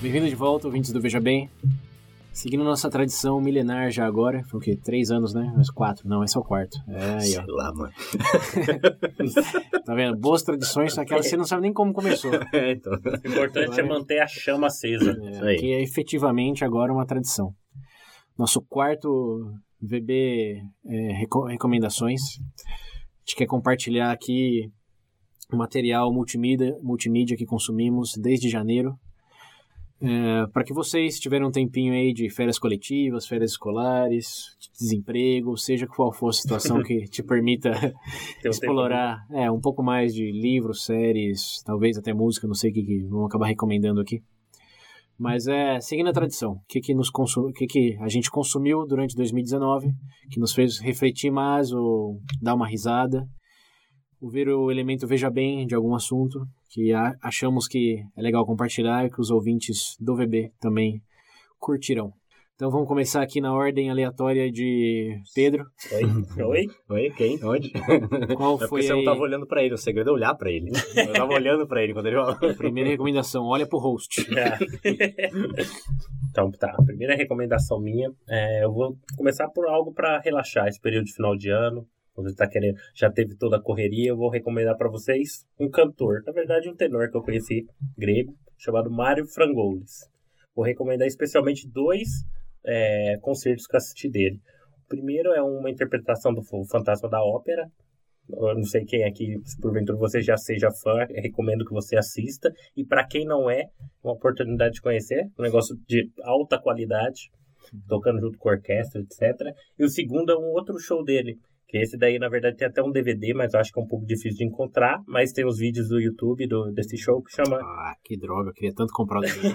Bem-vindo de volta, ouvintes do Veja Bem. Seguindo nossa tradição milenar já agora, foi o quê? Três anos, né? Mas quatro. Não, esse é o quarto. É aí, ó. Sei lá, mano. tá vendo? Boas tradições aquelas que você não sabe nem como começou. É, então. O importante agora... é manter a chama acesa. É, que é efetivamente agora uma tradição. Nosso quarto VB é, recomendações. A gente quer compartilhar aqui o material multimídia, multimídia que consumimos desde janeiro é, para que vocês tiverem um tempinho aí de férias coletivas, férias escolares, de desemprego, seja qual for a situação que te permita um explorar é, um pouco mais de livros, séries, talvez até música, não sei o que, que vamos acabar recomendando aqui. Mas é seguindo a tradição, o que, que, nos consum... que, que a gente consumiu durante 2019, que nos fez refletir mais ou dar uma risada, ou ver o elemento veja bem de algum assunto, que achamos que é legal compartilhar e que os ouvintes do VB também curtirão. Então vamos começar aqui na ordem aleatória de Pedro. Oi? Oi? Oi? Quem? Onde? Qual é foi você não estava olhando para ele, o segredo é olhar para ele. Eu estava olhando para ele quando ele falou. Primeira recomendação, olha pro host. É. então tá, a primeira recomendação minha, é, eu vou começar por algo para relaxar esse período de final de ano, quando está querendo, já teve toda a correria, eu vou recomendar para vocês um cantor, na verdade um tenor que eu conheci grego, chamado Mário Frangoulis. Vou recomendar especialmente dois é, concertos que eu assisti dele. O primeiro é uma interpretação do Fantasma da Ópera. Eu não sei quem aqui, se porventura você já seja fã, recomendo que você assista. E para quem não é, uma oportunidade de conhecer, um negócio de alta qualidade, tocando junto com orquestra, etc. E o segundo é um outro show dele, que esse daí, na verdade, tem até um DVD, mas eu acho que é um pouco difícil de encontrar. Mas tem os vídeos do YouTube do, desse show que chama. Ah, que droga, eu queria tanto comprar o DVD.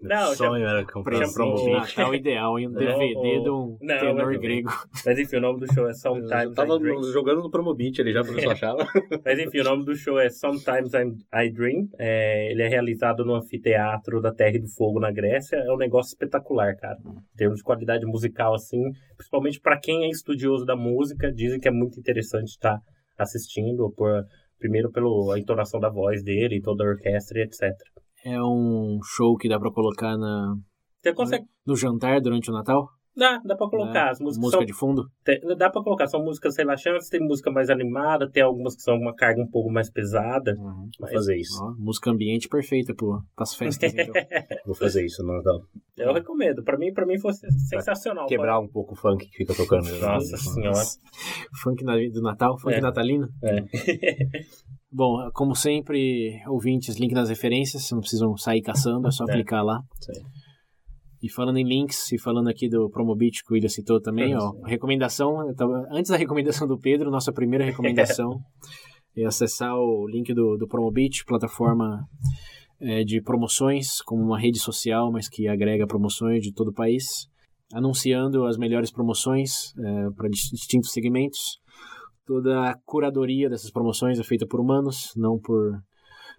não, sonho era comprar um promo Natal o ideal, hein? Um DVD de um não, tenor grego. Mas enfim, o nome do show é Sometimes. Eu tava jogando no Promobit ali já, pra você achava. mas enfim, o nome do show é Sometimes I Dream. É, ele é realizado no anfiteatro da Terra e do Fogo na Grécia. É um negócio espetacular, cara. Em termos de qualidade musical, assim, principalmente para quem é estudioso da música música, dizem que é muito interessante estar assistindo, por, primeiro pela entonação da voz dele, e toda a orquestra e etc. É um show que dá para colocar na Você consegue... no jantar durante o Natal? Dá, dá pra colocar. É, as músicas música são, de fundo? Tem, dá pra colocar. São músicas relaxantes, tem música mais animada, tem algumas que são uma carga um pouco mais pesada. Uhum. Vou fazer isso. Ó, música ambiente perfeita pô, pras festas. Então. Vou fazer isso no Natal. Eu recomendo. Pra mim, pra mim foi sensacional. Pra quebrar pode. um pouco o funk que fica tocando. Nossa senhora. Funk do Natal? Funk é. natalino? É. Bom, como sempre, ouvintes, link nas referências, não precisam sair caçando, é só é. clicar lá. Sim. E falando em links, e falando aqui do Promobit que o William citou também, ó, recomendação, antes da recomendação do Pedro, nossa primeira recomendação é acessar o link do, do Promobit, plataforma é, de promoções, como uma rede social, mas que agrega promoções de todo o país, anunciando as melhores promoções é, para distintos segmentos. Toda a curadoria dessas promoções é feita por humanos, não por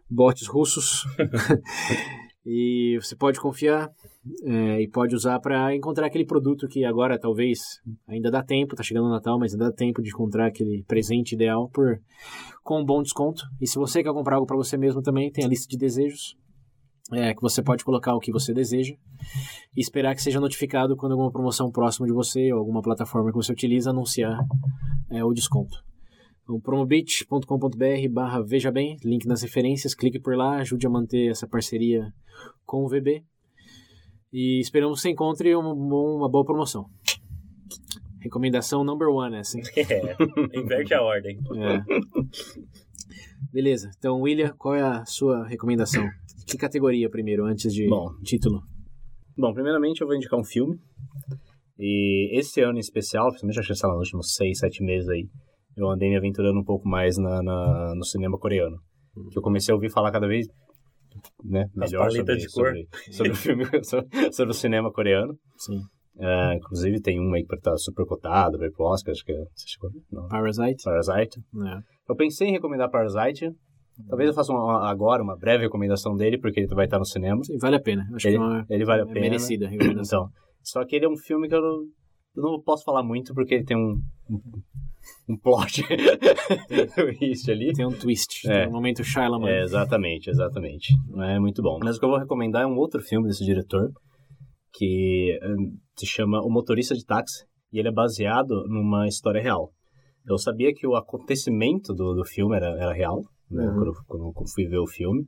bots russos. e você pode confiar é, e pode usar para encontrar aquele produto que agora talvez ainda dá tempo, tá chegando o Natal, mas ainda dá tempo de encontrar aquele presente ideal por com um bom desconto. E se você quer comprar algo para você mesmo também, tem a lista de desejos. É, que você pode colocar o que você deseja e esperar que seja notificado quando alguma promoção próxima de você ou alguma plataforma que você utiliza anunciar é, o desconto. Então, promobit.com.br barra veja bem, link nas referências, clique por lá, ajude a manter essa parceria com o VB e esperamos que você encontre uma, uma boa promoção. Recomendação number one, essa, hein? É, inverte a ordem. É. Beleza, então William, qual é a sua recomendação? Que categoria primeiro, antes de Bom, título? Bom, primeiramente eu vou indicar um filme. E esse ano em especial, principalmente acho que sei lá, nos últimos seis, sete meses aí, eu andei me aventurando um pouco mais na, na no cinema coreano. Hum. Que eu comecei a ouvir falar cada vez né, melhor sobre, de cor. sobre, sobre o filme, sobre, sobre o cinema coreano. Sim. É, inclusive tem um aí que tá super cotado, vai pro Oscar, acho que é, você chegou? Não. Parasite. Parasite. É. Eu pensei em recomendar Parasite. Talvez eu faça uma- agora uma breve recomendação dele, porque ele vai estar no cinema. Sim, vale a pena. Acho Ele, que é uma, ele vale a é pena. merecida a recomendação. Então, só que ele é um filme que eu eu não posso falar muito, porque ele tem um, um, plot twist ali. Tem um twist. É. Tem um momento Shyamalan. É, exatamente, exatamente. É muito bom. Mas o que eu vou recomendar é um outro filme desse diretor, que hum, se chama O Motorista de Táxi, e ele é baseado numa história real. Eu sabia que o acontecimento do, do filme era, era real, né, Uhum. quando, quando eu fui ver o filme,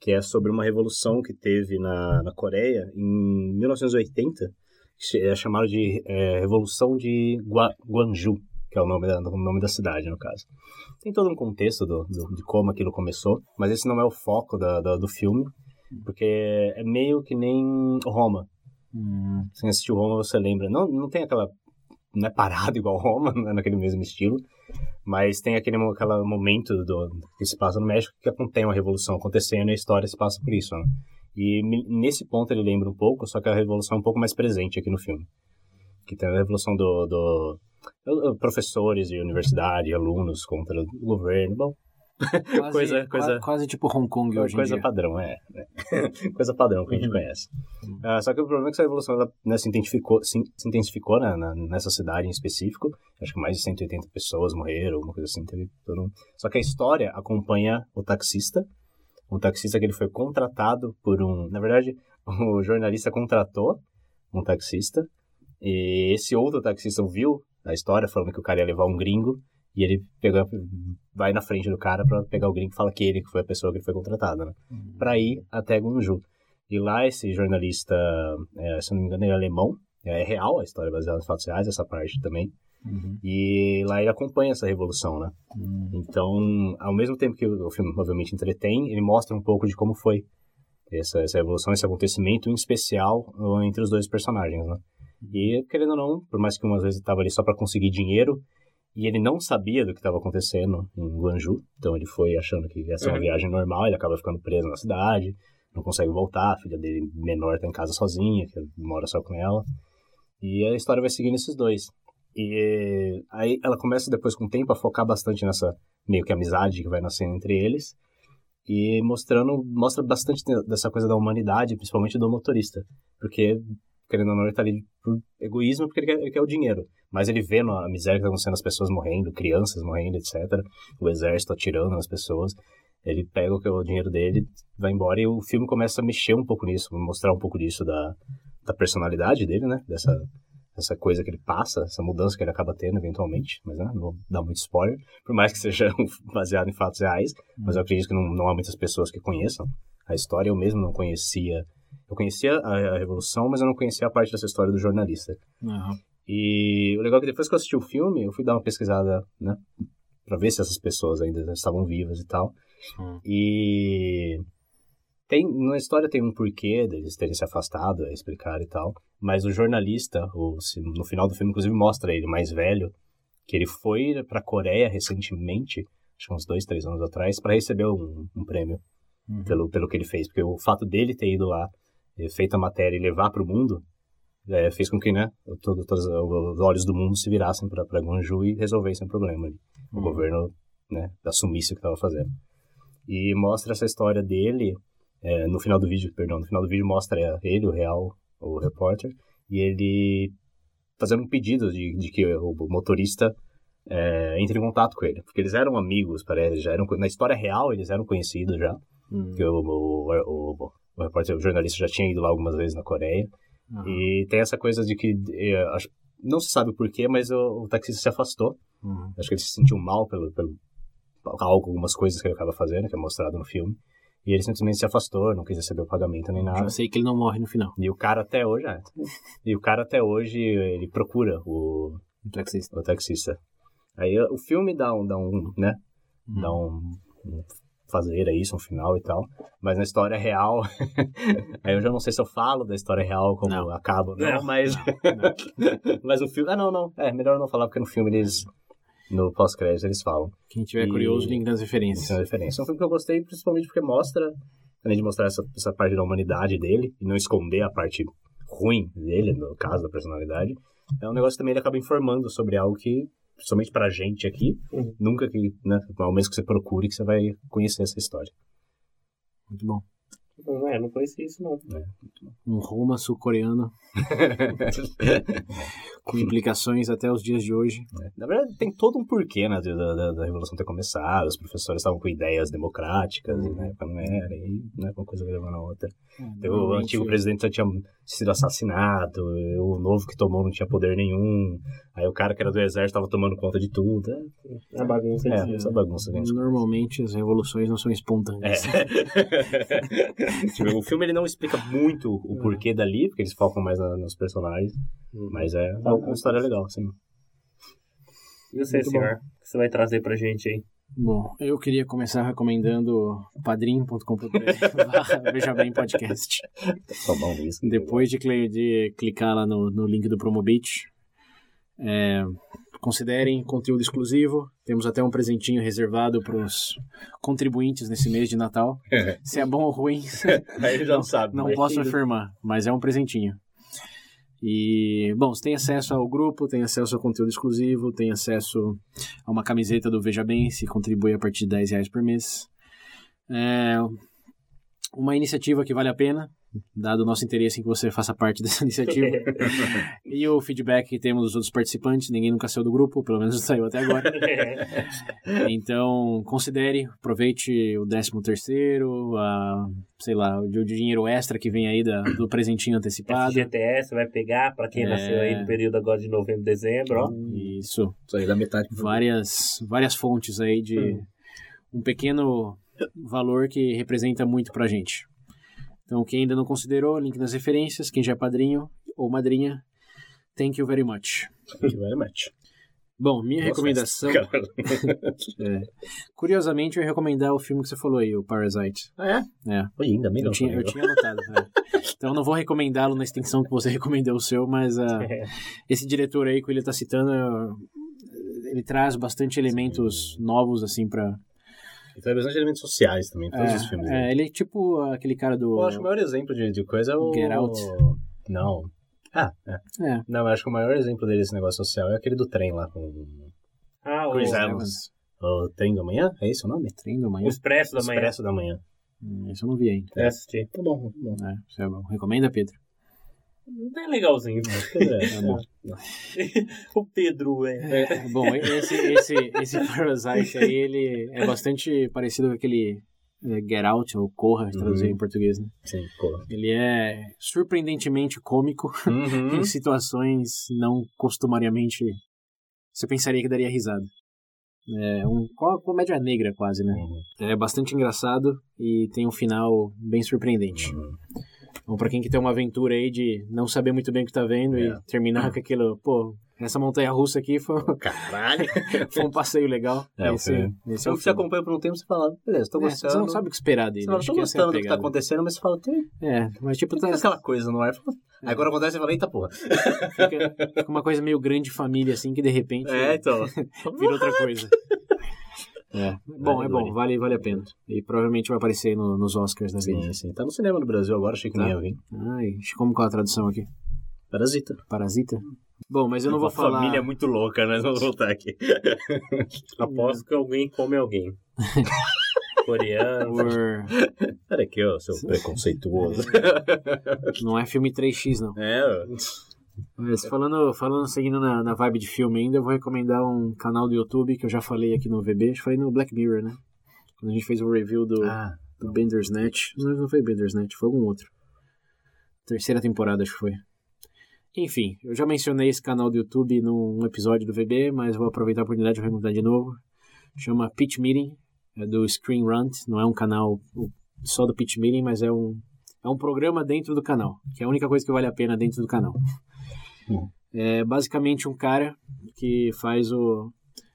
que é sobre uma revolução que teve na, na Coreia em 1980, que se- é chamado de é, Revolução de Gua, Gwangju, que é o nome da, o nome da cidade, no caso. Tem todo um contexto do, do- de como aquilo começou, mas esse não é o foco da, da- do filme, porque é meio que nem Roma. Hum, Se assistiu Roma, você lembra. Não, não tem aquela. Não é parado igual Roma, não é naquele mesmo estilo. Mas tem aquele aquela momento do, que se passa no México que contém uma revolução acontecendo e a história se passa por isso. Né? E nesse ponto ele lembra um pouco, só que a revolução é um pouco mais presente aqui no filme. Que tem a revolução do, do do- professores de universidade, alunos contra o governo. Bom, quase, Coisa- coisa- qua- quase tipo Hong Kong hoje coisa em dia. padrão, é. né? coisa padrão que a gente Uhum. conhece. Ah, só que o problema é que essa revolução ela, né, se intensificou, se, se intensificou né, na- nessa cidade em específico. Acho que mais de 180 pessoas morreram, alguma coisa assim. Teve todo um... Só que a história acompanha o taxista. Um taxista que ele foi contratado por um... Na verdade, o jornalista contratou um taxista. E esse outro taxista viu a história, falando que o cara ia levar um gringo. E ele pegou, vai na frente do cara pra pegar o gringo e fala que ele que foi a pessoa que ele foi contratada, né? Pra ir até Gunju. E lá esse jornalista, é, se não me engano, ele é alemão. É real, a história baseada em fatos reais, essa parte também. Uhum. E lá ele acompanha essa revolução, né? Hum. Então, ao mesmo tempo que o filme obviamente entretém, ele mostra um pouco de como foi essa, essa revolução, esse acontecimento, em especial entre os dois personagens, né? E, querendo ou não, por mais que umas vezes ele estava ali só para conseguir dinheiro, e ele não sabia do que estava acontecendo em Guangzhou, então ele foi achando que ia ser uma Uhum. viagem normal, ele acaba ficando preso na cidade, não consegue voltar, a filha dele menor está em casa sozinha, que mora só com ela. E a história vai seguindo esses dois. E aí ela começa depois com o tempo a focar bastante nessa meio que amizade que vai nascendo entre eles e mostrando mostra bastante dessa coisa da humanidade, principalmente do motorista, porque querendo ou não ele tá ali por egoísmo porque ele quer, ele quer o dinheiro, mas ele vê a miséria que tá acontecendo, as pessoas morrendo, crianças morrendo, etc. O exército atirando nas pessoas. Ele pega o que é o dinheiro dele, vai embora e o filme começa a mexer um pouco nisso, mostrar um pouco disso da, da personalidade dele, né? Dessa essa coisa que ele passa, essa mudança que ele acaba tendo eventualmente, mas né, não vou dar muito spoiler, por mais que seja baseado em fatos reais, mas eu acredito que não, não há muitas pessoas que conheçam a história, eu mesmo não conhecia, eu conhecia a, a Revolução, mas eu não conhecia a parte dessa história do jornalista. Aham. E o legal é que depois que eu assisti o filme, eu fui dar uma pesquisada, né, pra ver se essas pessoas ainda estavam vivas e tal, Hum. e tem, na história tem um porquê deles terem se afastado, é explicar e tal. Mas o jornalista, o, no final do filme, inclusive, mostra ele mais velho, que ele foi pra Coreia recentemente, acho que uns dois, três anos atrás, para receber um, um prêmio Uhum. pelo, pelo que ele fez. Porque o fato dele ter ido lá, eh, feito a matéria e levar pro mundo, eh, fez com que, né, todo, todos os olhos do mundo se virassem pra Gwangju e resolvessem o problema ali. O Uhum. governo, né, assumisse o que estava fazendo. E mostra essa história dele, eh, no final do vídeo, perdão, no final do vídeo mostra ele, o real, o repórter, e ele fazendo um pedido de, de que o motorista eh, entre em contato com ele. Porque eles eram amigos, parece, já eram, na história real eles eram conhecidos já, Hum. porque o, o, o, o repórter, o jornalista já tinha ido lá algumas vezes na Coreia, Aham. e tem essa coisa de que, eh, acho- não se sabe porquê, mas o, o taxista se afastou, Uhum. Acho que ele se sentiu mal pelo, pelo algo, algumas coisas que ele acaba fazendo, que é mostrado no filme. E ele simplesmente se afastou, não quis receber o pagamento nem nada. Já sei que ele não morre no final. E o cara até hoje, é. E o cara até hoje, ele procura o, O taxista. o taxista. Aí o filme dá um, dá um né? Dá um, um fazer é isso, um final e tal. Mas na história real, aí eu já não sei se eu falo da história real como Não. acaba, não, Não. mas mas o filme, ah não, não, é melhor eu não falar porque no filme eles no pós-crédito eles falam. Quem tiver E- curioso, link nas referências. Essa é a referência. É um filme que eu gostei principalmente porque mostra além de mostrar essa, essa parte da humanidade dele e não esconder a parte ruim dele, no caso da personalidade, é um negócio que também ele acaba informando sobre algo que, principalmente pra gente aqui, Uhum. nunca que, né, ao menos que você procure, que você vai conhecer essa história. Muito bom. Não, é, não conhecia isso não. Um Roma sul-coreano com implicações até os dias de hoje. Na verdade, tem todo um porquê, né, da, da, da Revolução ter começado, os professores estavam com ideias democráticas, e na época não era, e né, uma coisa levando a outra. Tem o antigo presidente já tinha sido assassinado, o novo que tomou não tinha poder nenhum, aí o cara que era do exército estava tomando conta de tudo. A bagunça É, de... essa bagunça que a gente Normalmente as revoluções não são espontâneas. É. O filme ele não explica muito o porquê dali, porque eles focam mais na- nos personagens, mas é uma história legal, sim. E você, Muito bom. senhor? O que você vai trazer pra gente aí? Bom, eu queria começar recomendando padrim.com.br Veja Bem Podcast. Só bom isso. Depois de, de clicar lá no, no link do Promobit, é, considerem conteúdo exclusivo. Temos até um presentinho reservado para os contribuintes nesse mês de Natal. Se é bom ou ruim, Aí já não sabe. não mas- posso afirmar, mas é um presentinho. E, bom, você tem acesso ao grupo, tem acesso ao conteúdo exclusivo, tem acesso a uma camiseta do Veja Bem, se contribui a partir de 10 reais por mês. É uma iniciativa que vale a pena, dado o nosso interesse em que você faça parte dessa iniciativa. e o feedback que temos dos outros participantes, ninguém nunca saiu do grupo, pelo menos não saiu até agora. Então, considere, aproveite o 13 terceiro, a, sei lá, o de- dinheiro extra que vem aí da, do presentinho antecipado. FGTS vai pegar pra quem É. nasceu aí no período agora de novembro, dezembro, ó. Isso. Isso aí dá metade. Várias, várias fontes aí de um pequeno valor que representa muito pra gente. Então, quem ainda não considerou, link nas referências, quem já é padrinho ou madrinha, thank you very much. Que vai match. Bom, minha recomendação, é. curiosamente, eu ia recomendar o filme que você falou aí, o Parasite. Ah, é? É. Oi, ainda bem Eu tinha, eu tinha anotado. né? Então não vou recomendá-lo na extensão que você recomendou o seu, mas ah, esse diretor aí que ele está citando, ele traz bastante elementos novos, assim, pra... E tem bastante elementos sociais também, em todos os filmes. É, né? é, ele é tipo aquele cara do... Eu acho que o maior exemplo de, de coisa é o. Get Out. Não. Ah, é. É, Não, eu acho que o maior exemplo dele, esse negócio social, é aquele do trem lá com Ah, o, Chris o Evans. o trem da manhã. É esse o nome? Trem da manhã. Expresso da manhã. Expresso da manhã. Hum, Isso eu não vi ainda. Eu assisti. Tá bom, tá bom. É, isso é bom. Recomenda, Pedro? É legalzinho. É, o Pedro é... É, bom, esse, esse, esse Parasite aí, ele é bastante parecido com aquele é, Get Out, ou Corra, traduzido Uhum. em português, né? Sim, porra. Ele é surpreendentemente cômico Uhum. em situações não costumariamente você pensaria que daria risada. É um, uma comédia negra quase, né? Uhum. É bastante engraçado e tem um final bem surpreendente. Uhum. Então, pra quem que tem uma aventura aí de não saber muito bem o que tá vendo É. e terminar com aquilo, pô, essa montanha russa aqui foi, Caralho! foi um passeio legal. É, o esse, filme. esse é Então o você acompanha por um tempo, você fala, beleza, tô É, gostando. você não sabe o que esperar dele. Você fala, tô é gostando do que tá acontecendo, mas você fala, tem, É, mas tipo, tá, tem aquela coisa no ar. Fala, Aí quando acontece, você fala, eita porra. fica, fica uma coisa meio grande família, assim, que de repente então. vira outra coisa. É. Bom, é bom, vale, vale a pena. E provavelmente vai aparecer no- nos Oscars da vida. Sim, sim. Tá no cinema no Brasil agora, achei que Tá. nem ia vir. Ai, como qual a tradução aqui? Parasita. Parasita? Bom, mas eu não vou Uma falar... família muito louca, né? Vamos voltar aqui. Aposto que alguém come alguém. Coreano. Por... Pera aqui, ó, seu preconceituoso. Não é filme 3x, não. É, ó. Mas falando, falando seguindo na, na vibe de filme ainda, eu vou recomendar um canal do YouTube que eu já falei aqui no VB, acho que falei no Black Mirror, né? Quando a gente fez o review do, Ah, do Bender's Net. Não, não foi Bender's Net, foi algum outro. Terceira temporada, acho que foi. Enfim, eu já mencionei esse canal do YouTube num episódio do VB, mas vou aproveitar a oportunidade de recomendar de novo. Chama Pitch Meeting, é do Screen Runt, não é um canal só do Pitch Meeting, mas é um, é um programa dentro do canal, que é a única coisa que vale a pena dentro do canal. É basicamente um cara que faz o,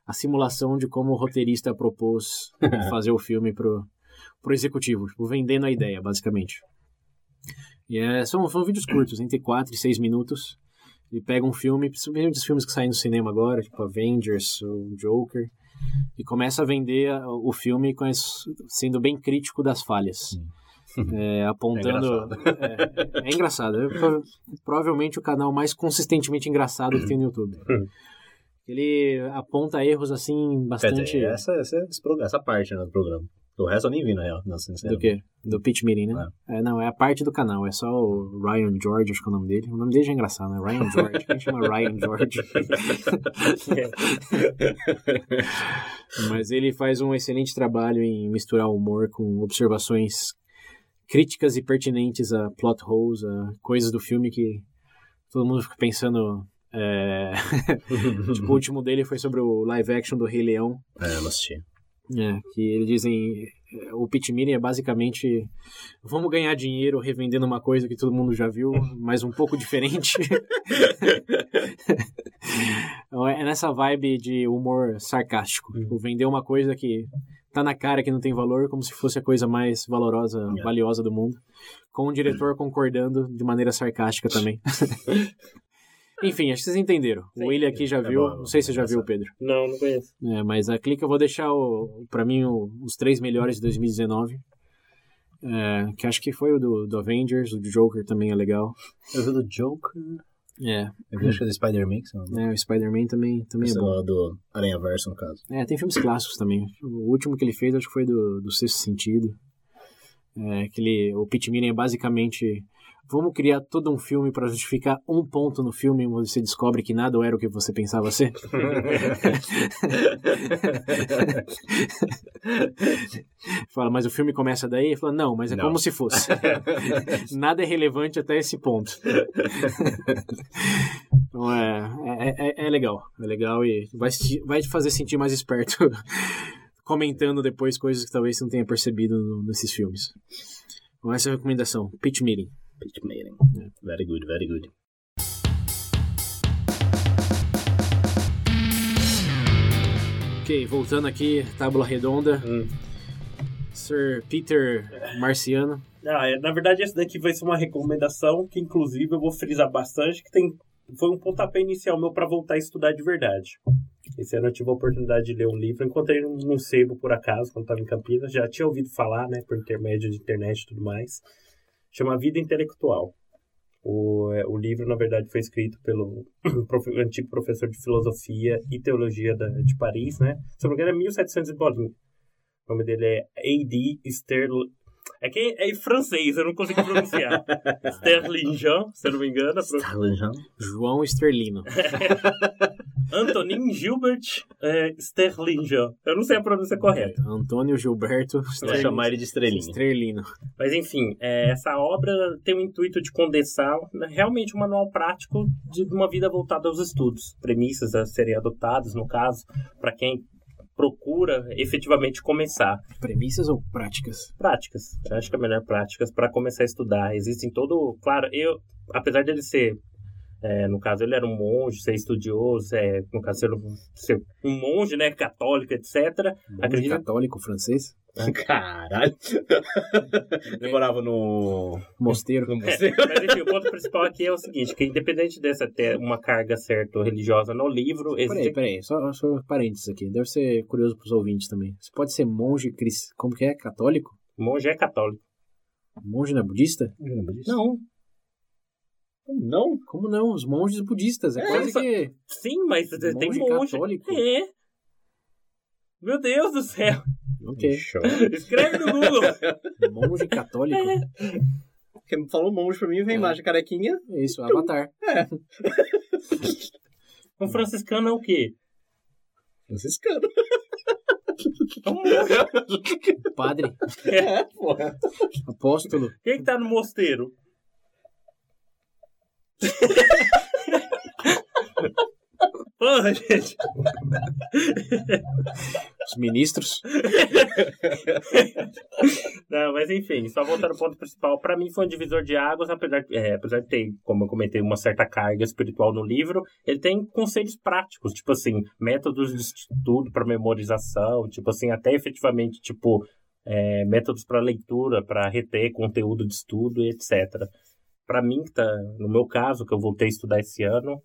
a simulação de como o roteirista propôs fazer o filme pro, pro executivo, tipo, vendendo a ideia, basicamente. E é, são, são vídeos curtos, entre 4 e 6 minutos. Ele pega um filme, principalmente os filmes que saem no cinema agora, tipo Avengers, o Joker, e começa a vender o filme com as- sendo bem crítico das falhas. é, apontando. É, é engraçado. É pro- provavelmente o canal mais consistentemente engraçado que tem no YouTube. Ele aponta erros assim bastante. essa, essa, essa parte né, do programa. O resto eu nem vi, na real. Não, Do quê? Do pitch meeting, né? É, não, é a parte do canal, é só o Ryan George, acho que é o nome dele. O nome dele já é engraçado, né? Ryan George. Quem chama Ryan George? Mas ele faz um excelente trabalho em misturar humor com observações críticas e pertinentes a plot holes, a coisas do filme que todo mundo fica pensando. é, tipo, o último dele foi sobre o live action do Rei Leão. É, eu assisti. É, que eles dizem. O pitch meeting é basicamente. Vamos ganhar dinheiro revendendo uma coisa que todo mundo já viu, mas um pouco diferente. Então, é nessa vibe de humor sarcástico. Tipo, vender uma coisa que tá na cara que não tem valor, como se fosse a coisa mais valorosa, Yeah. valiosa do mundo. Com o diretor concordando de maneira sarcástica também. Enfim, acho que vocês entenderam. Sim. o William aqui já É viu. bom, não sei se você já viu, Pedro. Não, não conheço. É, mas a Clique eu vou deixar, o, pra mim, o- os três melhores de 2019. É, que acho que foi o do, do Avengers, o do Joker também é legal. Eu vi do Joker. É, Eu vi acho que é do Spider-Man, que né, o Spider-Man também, também é bom. do Aranha Verso, no caso. É, tem filmes clássicos também. O último que ele fez acho que foi do, do Sexto Sentido. É, aquele, o Pit Meeting é basicamente... Vamos criar todo um filme para justificar um ponto no filme onde você descobre que nada era o que você pensava ser. Fala, mas o filme começa daí? Fala, não, mas é Não. como se fosse. Nada é relevante até esse ponto. então é, é, é, é legal. É legal e vai, vai te fazer sentir mais esperto comentando depois coisas que talvez você não tenha percebido nesses filmes. Então essa é a recomendação. Pitch Meeting. Pitch meeting. Very good, very good. Ok, voltando aqui, tábula redonda. Hum. Sir Peter Marciano. Ah, é, na verdade, esse daqui vai ser uma recomendação que, inclusive, eu vou frisar bastante, que tem, foi um pontapé inicial meu para voltar a estudar de verdade. Esse ano eu tive a oportunidade de ler um livro, encontrei num sebo, por acaso, quando estava em Campinas, já tinha ouvido falar, né, por intermédio de internet e tudo mais. Chama Vida Intelectual. O, é, o livro, na verdade, foi escrito pelo antigo professor de filosofia e teologia da, de Paris, né? Se não me engano, é 1700 e bolinha. O nome dele é A.D. Sterling. É que é em francês, eu não consigo pronunciar. Sterlingin, se eu não me engano. a pro- João Sterlino. Antonin Gilbert é, Sterlingin. Eu não sei a pronúncia correta. Antônio Gilberto Eu vou Sterlino. chamar ele de estrelinha. Sterlino. Mas enfim, é, essa obra tem o intuito de condensar né, realmente um manual prático de uma vida voltada aos estudos. Premissas a serem adotadas, no caso, para quem procura efetivamente começar. Premissas ou práticas? práticas. Eu acho que é melhor práticas para começar a estudar. Existem todo. Claro, eu, apesar dele ser. É, no caso, ele era um monge, ser estudioso, é, no caso, ser, um- um monge, né, católico, etc. Monge Acredito- católico francês? Caralho. Ele morava no. Mosteiro. no É, museu. mas enfim, o ponto principal aqui é o seguinte, que independente dessa ter uma carga certa religiosa no livro, Peraí, existe... peraí, só, só parênteses aqui. Deve ser curioso pros ouvintes também. Você pode ser monge cris... Como que é? Católico? monge é católico. Monge não é budista? Não, Não? Como não? Os monges budistas. É, quase só- que. sim, mas tem Monge católico? É. Meu Deus do céu. Ok. Show. Escreve no Google. Monge católico. Quem falou monge pra mim vem É. imagem carequinha. É isso, Avatar. Um franciscano é o quê? Franciscano. É um monge. Padre. É, porra. Apóstolo. Quem que tá no mosteiro? Porra, gente. Os ministros. Não, mas enfim, só voltando ao ponto principal. Pra mim foi um divisor de águas, apesar, é, apesar de ter, como eu comentei, uma certa carga espiritual no livro, ele tem conselhos práticos, tipo assim, métodos de estudo para memorização, tipo assim, até efetivamente, tipo, é, métodos para leitura, para reter conteúdo de estudo e etc. Pra mim, que tá, no meu caso, que eu voltei a estudar esse ano,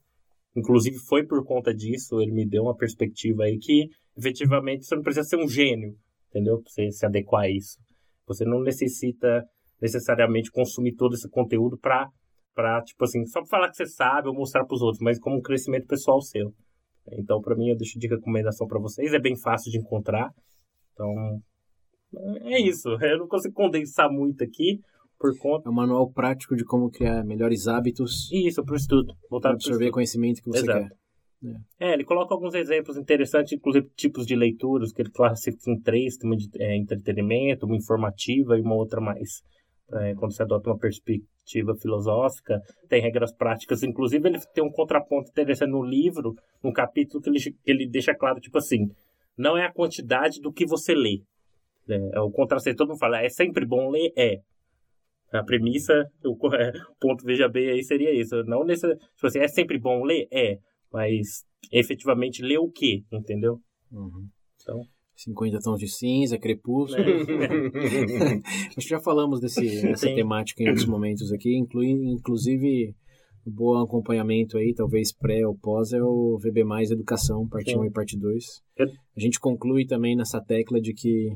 inclusive foi por conta disso, ele me deu uma perspectiva aí que, efetivamente, você não precisa ser um gênio, entendeu? Pra você se adequar a isso. Você não necessita necessariamente consumir todo esse conteúdo para para tipo assim, só pra falar que você sabe ou mostrar para os outros, mas como um crescimento pessoal seu. Então, para mim, eu deixo de recomendação para vocês, é bem fácil de encontrar. Então, é isso. Eu não consigo condensar muito aqui por conta. É um manual prático de como criar melhores hábitos. Isso, para o estudo. Para absorver o conhecimento que você Exato. quer. É, ele coloca alguns exemplos interessantes, inclusive tipos de leituras, que ele classifica em três, tem uma de é, entretenimento, uma informativa e uma outra mais. É, quando você adota uma perspectiva filosófica, tem regras práticas. Inclusive, ele tem um contraponto interessante no livro, no capítulo, que ele, que ele deixa claro, tipo assim, não é a quantidade do que você lê. É, é o contrassenso, todo mundo fala, é sempre bom ler? É. A premissa, o é, ponto veja bem aí seria isso. Não nesse, tipo assim, é sempre bom ler? É. Mas efetivamente ler o quê? Entendeu? Uhum. Então. 50 tons de cinza, crepúsculo. É. Acho que já falamos desse, dessa Sim. temática em outros momentos aqui, inclui, inclusive o bom acompanhamento aí, talvez pré ou pós, é o VB Mais Educação, parte Sim. 1 e parte 2. Eu- A gente conclui também nessa tecla de que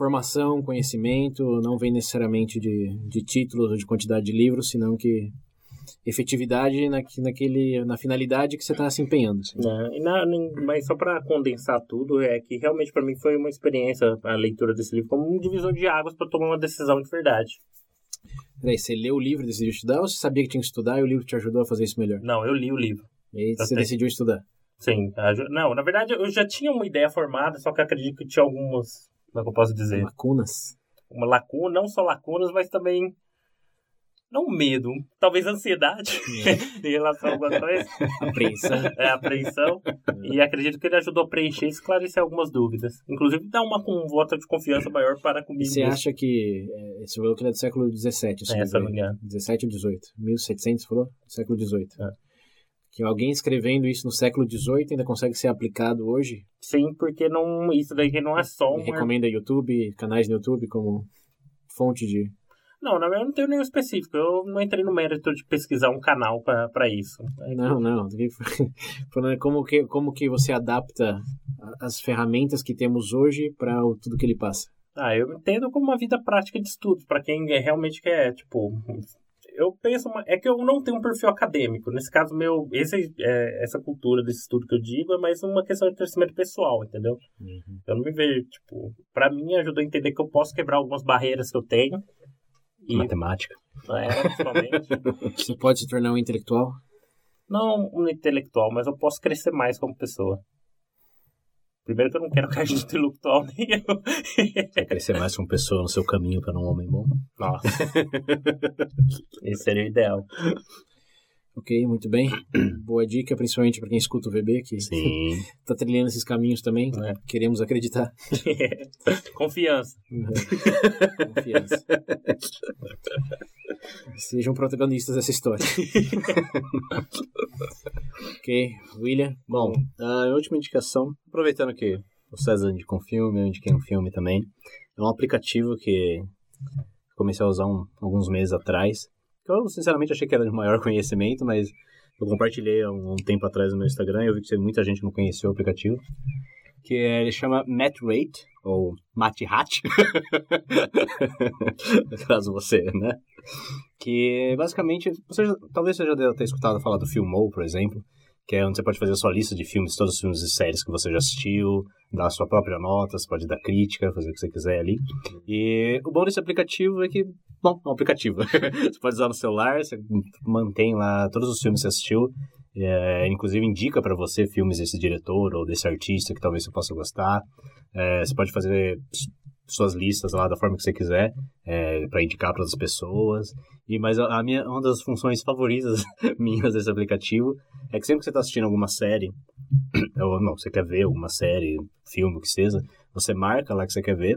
formação, conhecimento não vem necessariamente de, de títulos ou de quantidade de livros, senão que efetividade na, naquele, na finalidade que você está se empenhando. assim. E na- mas só para condensar tudo, é que realmente para mim foi uma experiência a leitura desse livro como um divisor de águas para tomar uma decisão de verdade. Peraí, você leu o livro e decidiu estudar ou você sabia que tinha que estudar e o livro te ajudou a fazer isso melhor? Não, eu li o livro. E aí Eu você decidiu estudar. Sim, não, na verdade eu já tinha uma ideia formada, só que acredito que tinha algumas, como é que eu posso dizer, Lacunas. uma lacuna, não só lacunas, mas também não medo, talvez ansiedade em relação a alguma coisa, Apreensão. é apreensão, e acredito que ele ajudou a preencher e esclarecer algumas dúvidas. Inclusive dá uma com um voto de confiança maior para E comigo. você mesmo. acha que. é, Você falou que é do século XVII, esse É, se não me engano. 17 ou 18? 1700, falou? Século XVIII. É. Que alguém escrevendo isso no século XVIII ainda consegue ser aplicado hoje? Sim, porque não, isso daí não é só Ele um. recomenda YouTube, canais no YouTube como fonte de. Não, na verdade eu não tenho nenhum específico. Eu não entrei no mérito de pesquisar um canal para isso. Não, não. Como que, como que você adapta as ferramentas que temos hoje para tudo que ele passa. Ah, eu entendo como uma vida prática de estudo, para quem é- realmente quer, tipo. Eu penso, uma- é que eu não tenho um perfil acadêmico. Nesse caso, meu, esse, é, essa cultura desse estudo que eu digo é mais uma questão de crescimento pessoal, entendeu? Eu não me vejo, tipo, pra mim ajudou a entender que eu posso quebrar algumas barreiras que eu tenho. E, Matemática. é, principalmente. Você pode se tornar um intelectual? não um intelectual, mas eu posso crescer mais como pessoa. Primeiro que eu não quero cair de intelectual nem eu. Quer crescer mais como pessoa no seu caminho para um homem bom. Nossa. Esse seria o ideal. Ok, muito bem. Boa dica, principalmente para quem escuta o VB, que Sim. está trilhando esses caminhos também. É. Queremos acreditar. Confiança. Confiança. Sejam protagonistas dessa história. ok, William. Bom, a última indicação, aproveitando que o César indicou um filme, eu indiquei um filme também. É um aplicativo que comecei a usar um- alguns meses atrás. Eu, sinceramente, achei que era de maior conhecimento, mas eu compartilhei há um, um tempo atrás no meu Instagram e eu vi que muita gente não conhecia o aplicativo. Que é, ele chama MatRate, ou MatRat. caso você, né? Que basicamente, você já- talvez você já deva ter escutado falar do Filmou, por exemplo, que é onde você pode fazer a sua lista de filmes, todos os filmes e séries que você já assistiu, dar a sua própria nota, você pode dar crítica, fazer o que você quiser ali. E o bom desse aplicativo é que, bom, é um aplicativo. você pode usar no celular, você mantém lá todos os filmes que você assistiu, é, inclusive indica para você filmes desse diretor ou desse artista que talvez você possa gostar. É, você pode fazer suas listas lá da forma que você quiser, é, para indicar para outras pessoas. E mas a, a minha uma das funções favoritas minhas desse aplicativo é que sempre que você está assistindo alguma série ou não, você quer ver alguma série, filme, o que seja, você marca lá que você quer ver.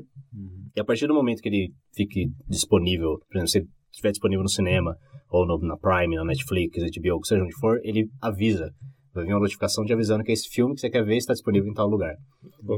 E a partir do momento que ele fique disponível, por exemplo, se estiver disponível no cinema ou no, na Prime, na Netflix, HBO, seja onde for, ele avisa. Vai vir uma notificação te avisando que esse filme que você quer ver está disponível em tal lugar.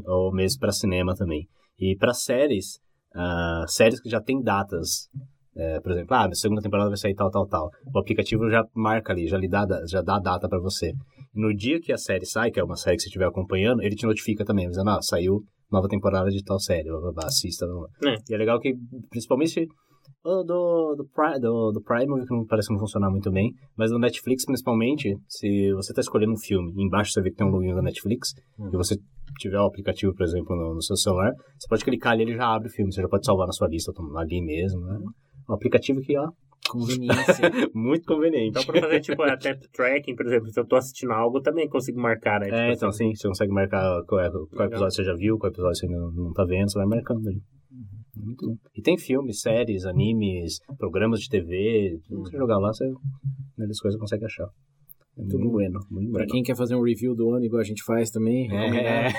Ou mesmo para cinema também. E para séries, ah, séries que já tem datas. É, por exemplo, ah, a segunda temporada vai sair tal, tal, tal. O aplicativo já marca ali, já lhe dá, já dá a data para você. No dia que a série sai, que é uma série que você estiver acompanhando, ele te notifica também, dizendo, ah, saiu nova temporada de tal série, blá, blá, blá, assista. Blá, blá. É. E é legal que, principalmente, do, do, Prime, do, do Prime que não, parece não funcionar muito bem, mas no Netflix, principalmente, se você está escolhendo um filme embaixo você vê que tem um login da Netflix, Uhum. e você tiver o aplicativo, por exemplo, no, no seu celular, você pode clicar ali e ele já abre o filme, você já pode salvar na sua lista ali mesmo, né? Um aplicativo que, ó, Conveniência. muito conveniente. Então, pra fazer, tipo, até tracking, por exemplo, se eu tô assistindo algo, eu também consigo marcar, né? É, Tipo então assim, sim, você consegue marcar qual, é- qual episódio você já viu, qual episódio você não, não tá vendo, você vai marcando ali. Muito bom. E tem filmes, séries, animes, programas de TV, tudo que você jogar lá, você melhores coisas consegue achar. É muito bom. bueno, muito Pra bueno. quem quer fazer um review do ano, igual a gente faz também. É,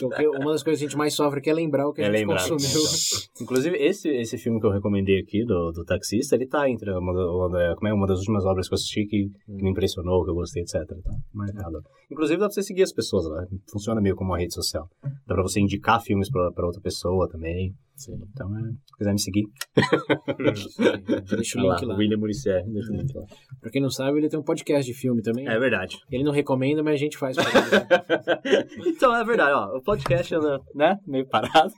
Porque uma das coisas que a gente mais sofre aqui é lembrar o que a é gente lembrar. consumiu. Inclusive, esse, esse filme que eu recomendei aqui, do, do taxista, ele tá entre uma, uma, como é, uma das últimas obras que eu assisti que, que me impressionou, que eu gostei, etc. Tá marcado. Inclusive, dá pra você seguir as pessoas lá. Funciona meio como uma rede social. Dá pra você indicar filmes pra, pra outra pessoa também. Sim. Então, é, se quiser me seguir, Deixa o link lá. William Muricy, deixa o link lá. Pra quem não sabe, ele tem um podcast de filme também. É verdade. Ele não recomenda, mas a gente faz ele. então, é verdade, ó. O podcast né, meio parado.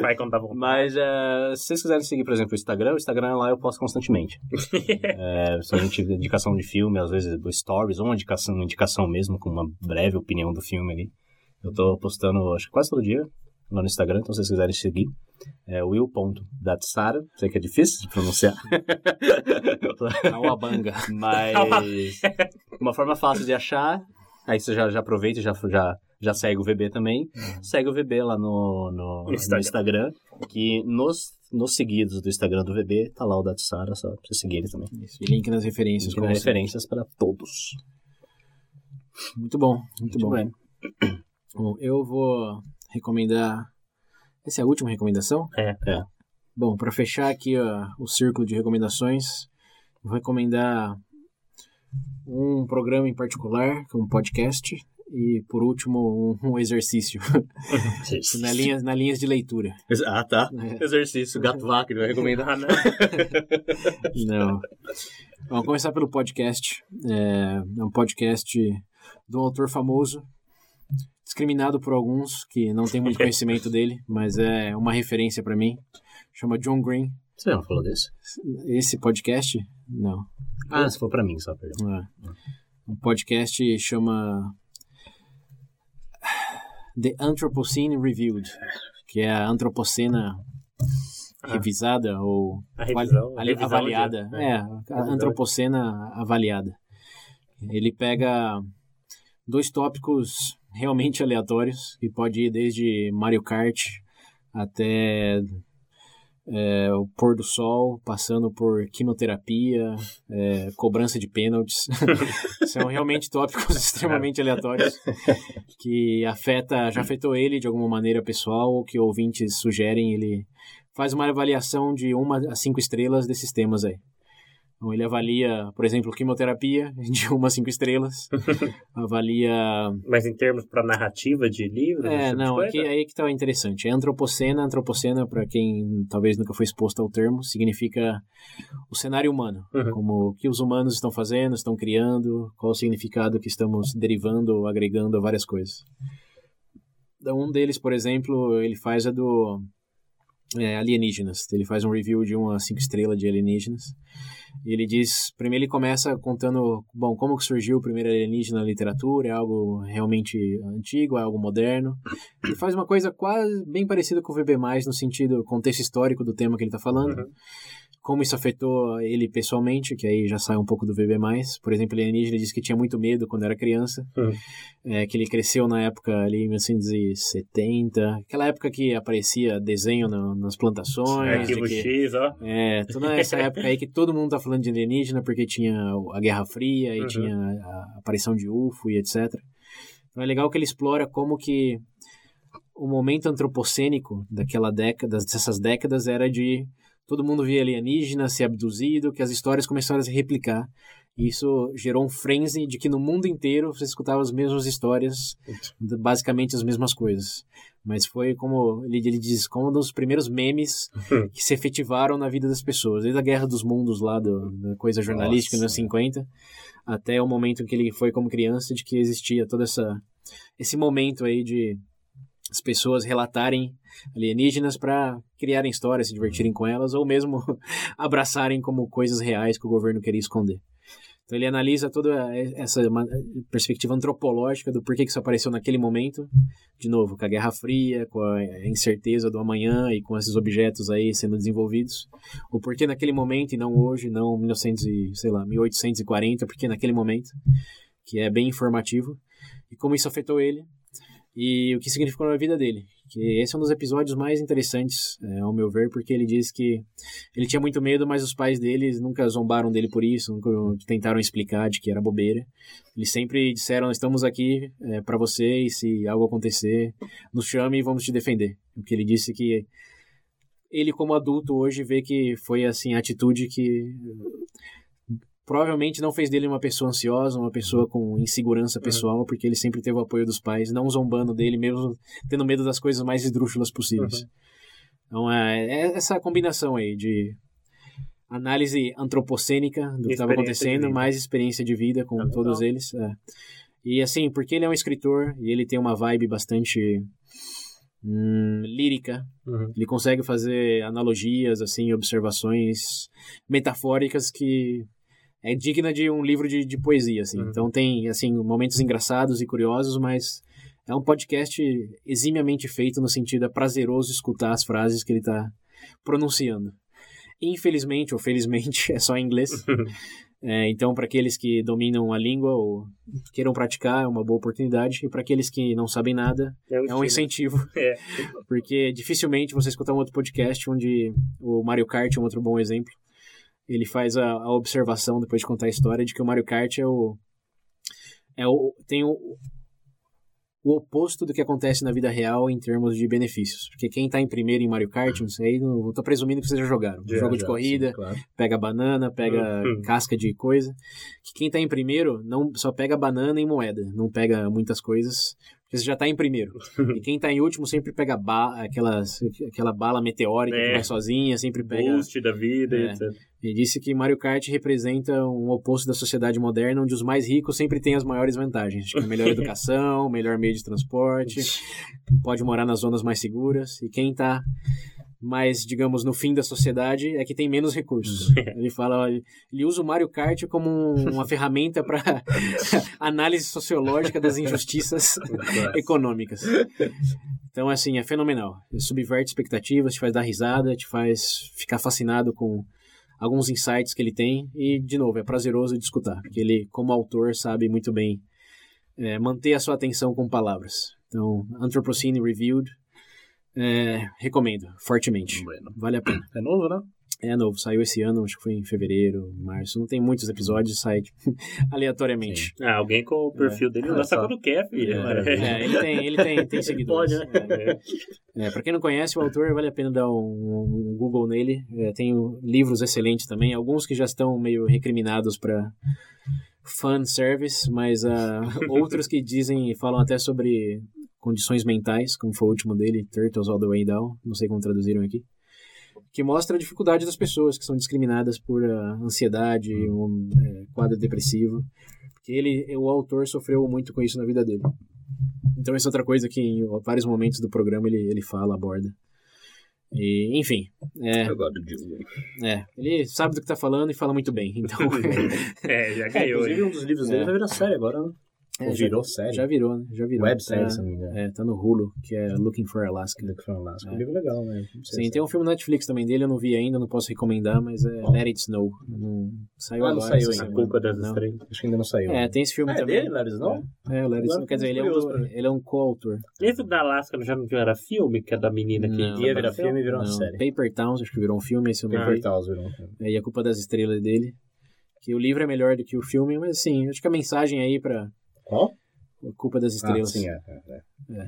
Vai contar vontade. Mas é, se vocês quiserem seguir, por exemplo, o Instagram, o Instagram lá eu posto constantemente. é, somente indicação de filme, às vezes stories, ou uma indicação, uma indicação mesmo, com uma breve opinião do filme ali. Eu tô postando, acho que quase todo dia, no Instagram, então se vocês quiserem seguir, é will.datsara, sei que é difícil de pronunciar. Awabanga. Mas uma forma fácil de achar, aí você já, já aproveita e já, já, já segue o VB também. Segue o VB lá no, no, no Instagram. Instagram. que nos, nos seguidos do Instagram do VB tá lá o Datsara, só pra você seguir ele também. Isso, e link nas referências. Link nas referências para todos. Muito bom, muito, bom. bem. Bom, eu vou recomendar. Essa é a última recomendação? É. É. Bom, para fechar aqui ó, o círculo de recomendações, vou recomendar um programa em particular, que é um podcast, e por último, um, um exercício, na linha, na linhas de leitura. Ah, tá. É. Exercício, gato vaca, ele vai recomendar. Não. Não. Vamos começar pelo podcast. É, é um podcast de um autor famoso, discriminado por alguns que não têm muito conhecimento dele, mas é uma referência para mim. Chama John Green. Você não falou desse? Esse podcast? Não. Ah, se for pra mim, só, perdão. É. Um podcast chama The Anthropocene Reviewed, que é a antropocena revisada ou A revisão. Revisão avaliada. de- É, a antropocena avaliada. Ele pega dois tópicos realmente aleatórios, que pode ir desde Mario Kart até é, o pôr do sol, passando por quimioterapia, é, cobrança de pênaltis. São realmente tópicos extremamente aleatórios que afeta, já afetou ele de alguma maneira pessoal, que ouvintes sugerem, ele faz uma avaliação de uma a cinco estrelas desses temas aí. Então ele avalia, por exemplo, quimioterapia de uma a cinco estrelas, avalia Mas em termos pra narrativa de livro? é, tipo não, aqui, aí que tá interessante. É antropocena. Antropocena, para quem talvez nunca foi exposto ao termo, significa o cenário humano. Uhum. Como o que os humanos estão fazendo, estão criando, qual o significado que estamos derivando ou agregando a várias coisas. Então, Um deles, por exemplo, ele faz a do é, alienígenas. Ele faz um review de uma cinco estrelas de alienígenas. E ele diz, primeiro ele começa contando, bom, como que surgiu o primeiro alienígena na literatura, é algo realmente antigo, é algo moderno. Ele faz uma coisa quase bem parecida com o VB+, no sentido, contexto histórico do tema que ele está falando. Uhum. Como isso afetou ele pessoalmente, que aí já sai um pouco do VB+. Por exemplo, alienígena disse que tinha muito medo quando era criança. Uhum. É, que ele cresceu na época ali, em 1970. Aquela época que aparecia desenho na- nas plantações. de Arquivo que- X, ó. é, toda essa época aí que todo mundo tá falando de alienígena porque tinha a Guerra Fria e Uhum. tinha a aparição de UFO e etc. Então é legal que ele explora como que o momento antropocênico daquela década, dessas décadas era de todo mundo via alienígena, ser abduzido, que as histórias começaram a se replicar. E isso gerou um frenzy de que no mundo inteiro você escutava as mesmas histórias, basicamente as mesmas coisas. Mas foi como ele, ele diz, como um dos primeiros memes que se efetivaram na vida das pessoas, desde a Guerra dos Mundos lá, do, da coisa jornalística nos anos 50, até o momento em que ele foi como criança, de que existia todo essa, esse momento aí de as pessoas relatarem alienígenas para criarem histórias, se divertirem com elas, ou mesmo abraçarem como coisas reais que o governo queria esconder. Então ele analisa toda essa perspectiva antropológica do porquê que isso apareceu naquele momento, de novo, com a Guerra Fria, com a incerteza do amanhã e com esses objetos aí sendo desenvolvidos, o porquê naquele momento e não hoje, não 1900 e, sei lá, 1840, porque naquele momento, que é bem informativo, e como isso afetou ele e o que significou na vida dele que esse é um dos episódios mais interessantes, é, ao meu ver, porque ele diz que ele tinha muito medo, mas os pais dele nunca zombaram dele por isso, nunca tentaram explicar de que era bobeira. Eles sempre disseram: estamos aqui é, para você e se algo acontecer, nos chame e vamos te defender. O que ele disse que ele como adulto hoje vê que foi assim a atitude que provavelmente não fez dele uma pessoa ansiosa, uma pessoa com insegurança uhum. pessoal, porque ele sempre teve o apoio dos pais, não zombando dele, mesmo tendo medo das coisas mais esdrúxulas possíveis. Uhum. Então, é, é, essa combinação aí de análise antropocênica do que estava acontecendo, mais experiência de vida com é todos eles. É. E assim, porque ele é um escritor e ele tem uma vibe bastante hum, lírica, uhum. ele consegue fazer analogias, assim, observações metafóricas que é digna de um livro de, de poesia, assim. Uhum. Então tem, assim, momentos engraçados e curiosos, mas é um podcast eximiamente feito no sentido é prazeroso escutar as frases que ele está pronunciando. Infelizmente ou felizmente é só em inglês. é, então, para aqueles que dominam a língua ou queiram praticar, é uma boa oportunidade. E para aqueles que não sabem nada, é um, é um incentivo. É. Porque dificilmente você escutar um outro podcast onde o Mario Kart é um outro bom exemplo ele faz a, a, observação, depois de contar a história, de que o Mario Kart é o. É o tem o, o oposto do que acontece na vida real em termos de benefícios. Porque quem está em primeiro em Mario Kart, não sei, não, tô presumindo que vocês já jogaram. Já, Jogo já, de corrida, sim, claro. pega banana, pega uhum. casca de coisa. Que quem está em primeiro não só pega banana e moeda, não pega muitas coisas porque você já está em primeiro. e quem está em último sempre pega ba aquelas, aquela bala meteórica é. que vai sozinha, sempre pega. Boost da vida, é. etc. E disse que Mario Kart representa um oposto da sociedade moderna, onde os mais ricos sempre têm as maiores vantagens. Acho que a melhor educação, melhor meio de transporte, pode morar nas zonas mais seguras. E quem está mas digamos no fim da sociedade é que tem menos recursos. Uhum. ele fala, ele usa o Mario Kart como uma ferramenta para análise sociológica das injustiças econômicas. Então assim é fenomenal. Ele subverte expectativas, te faz dar risada, te faz ficar fascinado com alguns insights que ele tem e de novo é prazeroso de escutar, porque ele como autor sabe muito bem é, manter a sua atenção com palavras. Então, Anthropocene Reviewed é, recomendo, fortemente. Bueno. Vale a pena. É novo, né? É novo, saiu esse ano, acho que foi em fevereiro, março. Não tem muitos episódios, sai tipo, aleatoriamente. Ah, alguém com o perfil é. dele ah, lança quando quer, filho. É, é, ele tem, ele tem, tem seguidores. Pode, né? É, pra quem não conhece o autor, vale a pena dar um, um Google nele. É, tem livros excelentes também, alguns que já estão meio recriminados para fan service, mas uh, outros que dizem, falam até sobre condições mentais, como foi o último dele, Turtles All the Way Down, não sei como traduziram aqui, que mostra a dificuldade das pessoas que são discriminadas por uh, ansiedade, um é, quadro depressivo, porque ele, o autor sofreu muito com isso na vida dele. Então essa é outra coisa que em vários momentos do programa ele, ele fala, aborda. E, enfim. É, é, ele sabe do que tá falando e fala muito bem. Então. é, já ganhou. É, inclusive, um dos livros dele vai virar série agora, né? É, virou já, série? Já virou, né? Já virou. Web série, tá, se não me engano. É, tá no Hulu, que é Looking for Alaska. Looking for Alaska. É um livro legal, né? Sim, tem um filme na Netflix também dele, eu não vi ainda, não posso recomendar, mas é oh. Let It Snow. Não, saiu ah, não agora. Saiu, A Culpa das Estrelas. Acho que ainda não saiu. É, tem esse filme ah, também. É dele, Let It Snow? É, o Let It Snow. Quer dizer, ele é, um, ele é um coautor. Esse da Alaska já não era filme, que é da menina que não, ia virar filme e virou uma série. Paper Towns, acho que virou um filme, esse eu não Paper Towns virou um filme. É, e A Culpa das Estrelas dele. Que o livro é melhor do que o filme, mas assim, acho que a mensagem aí pra... Qual? Culpa das Estrelas. Ah, sim, é. é, é.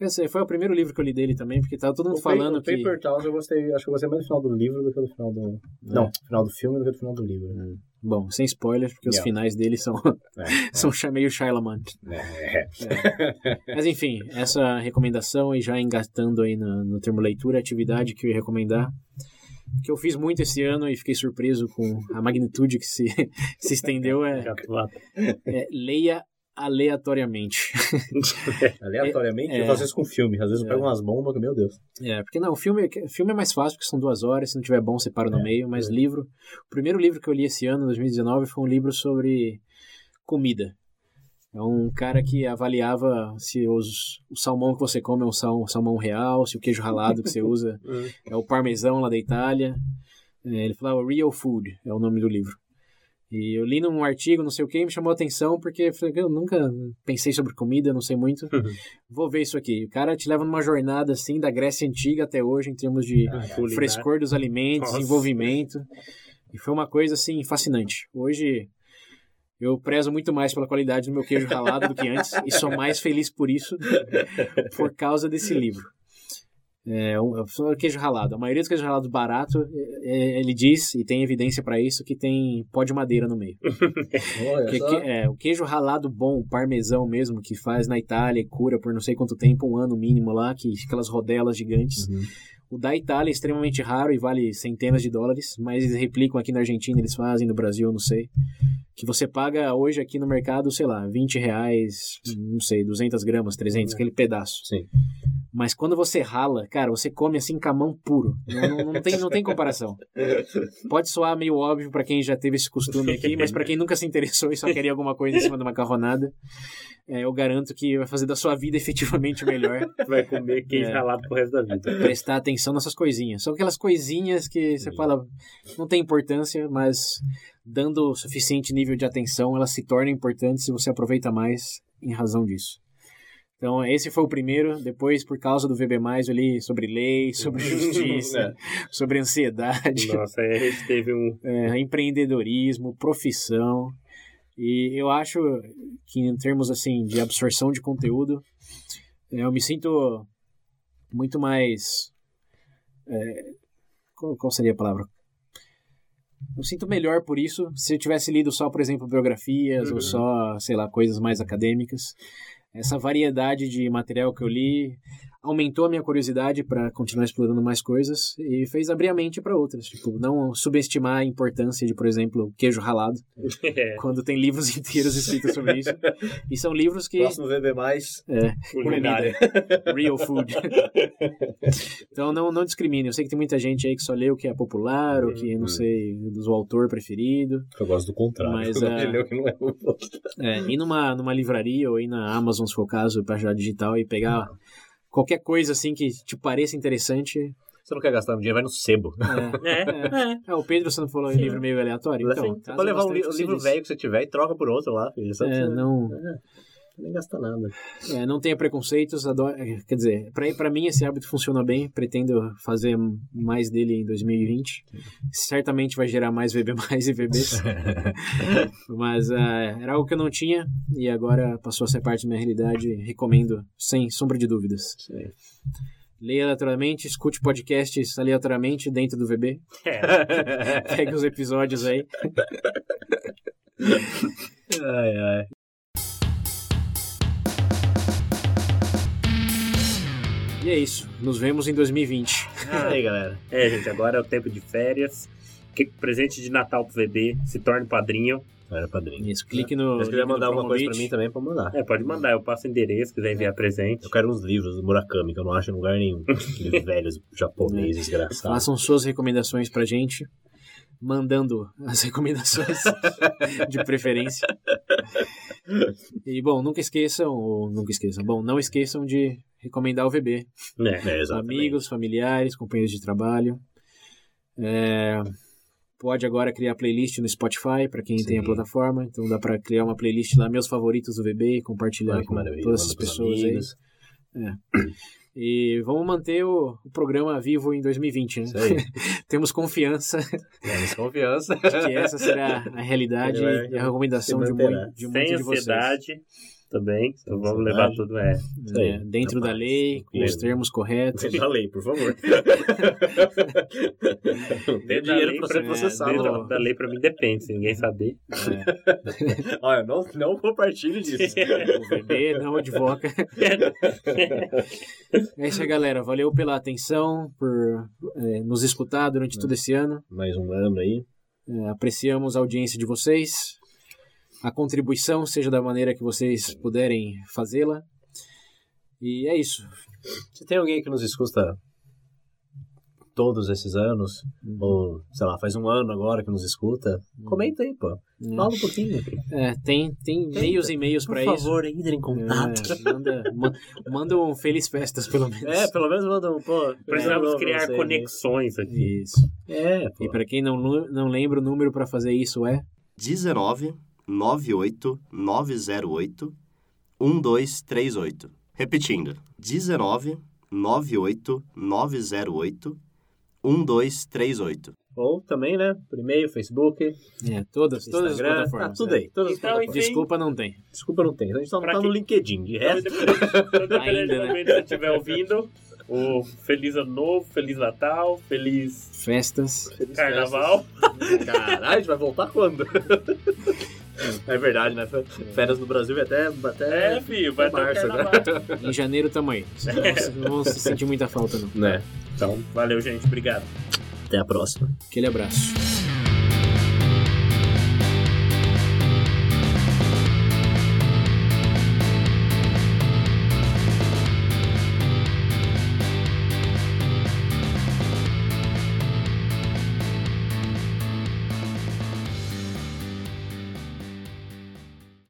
Esse foi o primeiro livro que eu li dele também, porque tava todo mundo o falando que... O Paper Towns eu gostei, acho que eu gostei mais do final do livro do que do final do... É. Não, final do filme do que do final do livro. Hum. Bom, sem spoilers, porque yeah. os finais dele são, é, são é. meio Shyamalan. É. Mas enfim, essa recomendação e já engatando aí no, no termo leitura, atividade que eu ia recomendar, que eu fiz muito esse ano e fiquei surpreso com a magnitude que se, se estendeu, é, é leia aleatoriamente. Aleatoriamente, É, eu faço isso com filme. Às vezes eu pego umas bombas que, meu Deus. É, porque não, filme, filme é mais fácil, porque são duas horas, se não tiver bom, você para no meio, mas livro. O primeiro livro que eu li esse ano, 2019, foi um livro sobre comida. É um cara que avaliava se os, o salmão que você come é um sal, salmão real, se o queijo ralado que você usa é o parmesão lá da Itália. É, ele falava Real Food, é o nome do livro. E eu li num artigo, não sei o que, me chamou a atenção, porque eu falei, eu nunca pensei sobre comida, não sei muito. Vou ver isso aqui. O cara te leva numa jornada assim, da Grécia Antiga até hoje, em termos de Culinária. frescor dos alimentos, Nossa. desenvolvimento. E foi uma coisa assim fascinante. Hoje eu prezo muito mais pela qualidade do meu queijo ralado do que antes e sou mais feliz por isso por causa desse livro. É, um, sobre queijo ralado. A maioria dos queijos ralados barato, é, é, ele diz e tem evidência para isso que tem pó de madeira no meio. Só. que- é, o queijo ralado bom, parmesão mesmo, que faz na Itália e cura por não sei quanto tempo, um ano mínimo lá, que aquelas rodelas gigantes. Uhum. O da Itália é extremamente raro e vale centenas de dólares, mas eles replicam aqui na Argentina, eles fazem, no Brasil, não sei. Que você paga hoje aqui no mercado, sei lá, 20 reais, não sei, 200 gramas, 300, aquele pedaço. Sim. Mas quando você rala, cara, você come assim com a mão puro. Não, não- não tem, não tem comparação. Pode soar meio óbvio pra quem já teve esse costume aqui, mas pra quem nunca se interessou e só queria alguma coisa em cima de uma macarronada, é, eu garanto que vai fazer da sua vida efetivamente melhor Vai comer queijo É. ralado pro resto da vida. prestar atenção nessas coisinhas. São aquelas coisinhas que você fala, não tem importância, mas dando o suficiente nível de atenção, elas se tornam importantes se você aproveita mais em razão disso. Então, esse foi o primeiro. Depois, por causa do VB+, eu li sobre lei, sobre justiça, É. sobre ansiedade, Nossa, aí a gente teve um. é, empreendedorismo, profissão. E eu acho que em termos assim de absorção de conteúdo, é, eu me sinto muito mais é, qual, qual seria a palavra? Eu sinto melhor por isso se eu tivesse lido só, por exemplo, biografias ou só, sei lá, coisas mais acadêmicas. Essa variedade de material que eu li aumentou a minha curiosidade para continuar explorando mais coisas e fez abrir a mente para outras. Tipo, não subestimar a importância de, por exemplo, queijo ralado, É, quando tem livros inteiros escritos sobre isso. E são livros que. Próximo VB+, É, culinária. real food. então não, não discrimine. Eu sei que tem muita gente aí que só lê o que é popular, ou que, não sei, do autor preferido. Eu gosto do contrário. Mas, eu é, que não é o É, ir numa, numa livraria ou ir na Amazon, se for o caso, para ajudar digital e pegar qualquer coisa assim que te pareça interessante. Você não quer gastar um dinheiro, vai no sebo. É, é, é. É, o Pedro, você não falou em livro meio aleatório? Então, casa pode levar um, li- livro velho que você tiver e troca por outro lá, filho. É, não, Nem gasta nada. é, não tenha preconceitos, adoro, é, quer dizer, pra, pra mim esse hábito funciona bem, pretendo fazer mais dele em 2020. Certamente vai gerar mais VB+, e VBs. Mas é, era algo que eu não tinha e agora passou a ser parte da minha realidade. Recomendo, sem sombra de dúvidas. Leia aleatoriamente, escute podcasts aleatoriamente dentro do VB. é. Pegue os episódios aí. Ai, ai. E é isso. Nos vemos em 2020. Isso aí, galera. É, gente, agora é o tempo de férias. Que presente de Natal pro VB, se torne padrinho. Era padrinho. Isso, clique no. Se quiser mandar alguma coisa pra mim também, pode mandar. É, pode mandar, eu passo o endereço, quiser enviar presente. Eu quero uns livros do Murakami, que eu não acho em lugar nenhum. Aqueles velhos japoneses desgraçados. Façam suas recomendações pra gente, mandando as recomendações de preferência. E bom, nunca esqueçam, ou nunca esqueçam, bom, não esqueçam de recomendar o VB. É, exatamente. Amigos, familiares, companheiros de trabalho. É, pode agora criar playlist no Spotify para quem tem a Sim. plataforma. Então dá para criar uma playlist lá, meus favoritos do VB, e compartilhar que com todas essas pessoas aí. amigos. E vamos manter o, o programa vivo em 2020, né? Isso aí. Temos confiança Temos confiança. de que essa será a realidade e a recomendação de, muito, de Sem muitos de vocês. ansiedade também. Então vamos levar tudo, é. É, dentro da lei, com os termos corretos. Da lei, por favor. Não tem Da dinheiro pra- ser processado. Dentro da lei pra mim depende, se ninguém saber. Olha, não, não compartilhe disso. O VB não advoca. É isso aí, galera. Valeu pela atenção, por é, nos escutar durante todo esse ano. Mais um ano aí. É, apreciamos a audiência de vocês. A contribuição, seja da maneira que vocês puderem fazê-la. E é isso. Se tem alguém que nos escuta todos esses anos, Uhum. ou, sei lá, faz um ano agora que nos escuta, comenta aí, pô. Fala um pouquinho. É, tem, tem meios e meios Por pra isso. favor, entre em contato. É, manda, ma- manda um Feliz Festas, pelo menos. É, pelo menos manda um, pô. Precisamos pra criar você, né? conexões aqui. Isso. É, pô. E pra quem não, não lembra, o número pra fazer isso é 19 98 908 1238. Repetindo. 19 98 908 1238. Ou também, né, por e-mail, Facebook, É, todas, todas as Instagram, plataformas. tá tudo é. aí. Todas as Então, plataformas. enfim. Desculpa, não tem. Desculpa, não tem. A gente só não tá quem- no LinkedIn. De Então, resto, do Ainda, né? momento que você estiver ouvindo, o Feliz Ano Novo, Feliz Natal, Feliz Festas. Carnaval. Caralho, a gente vai voltar quando? É verdade, né? Férias no Brasil é até, até É, filho, vai o março Carnaval. Em janeiro tamo aí. Não, não vamos sentir muita falta, não. Né? Então, valeu, gente. Obrigado. Até a próxima. Aquele abraço.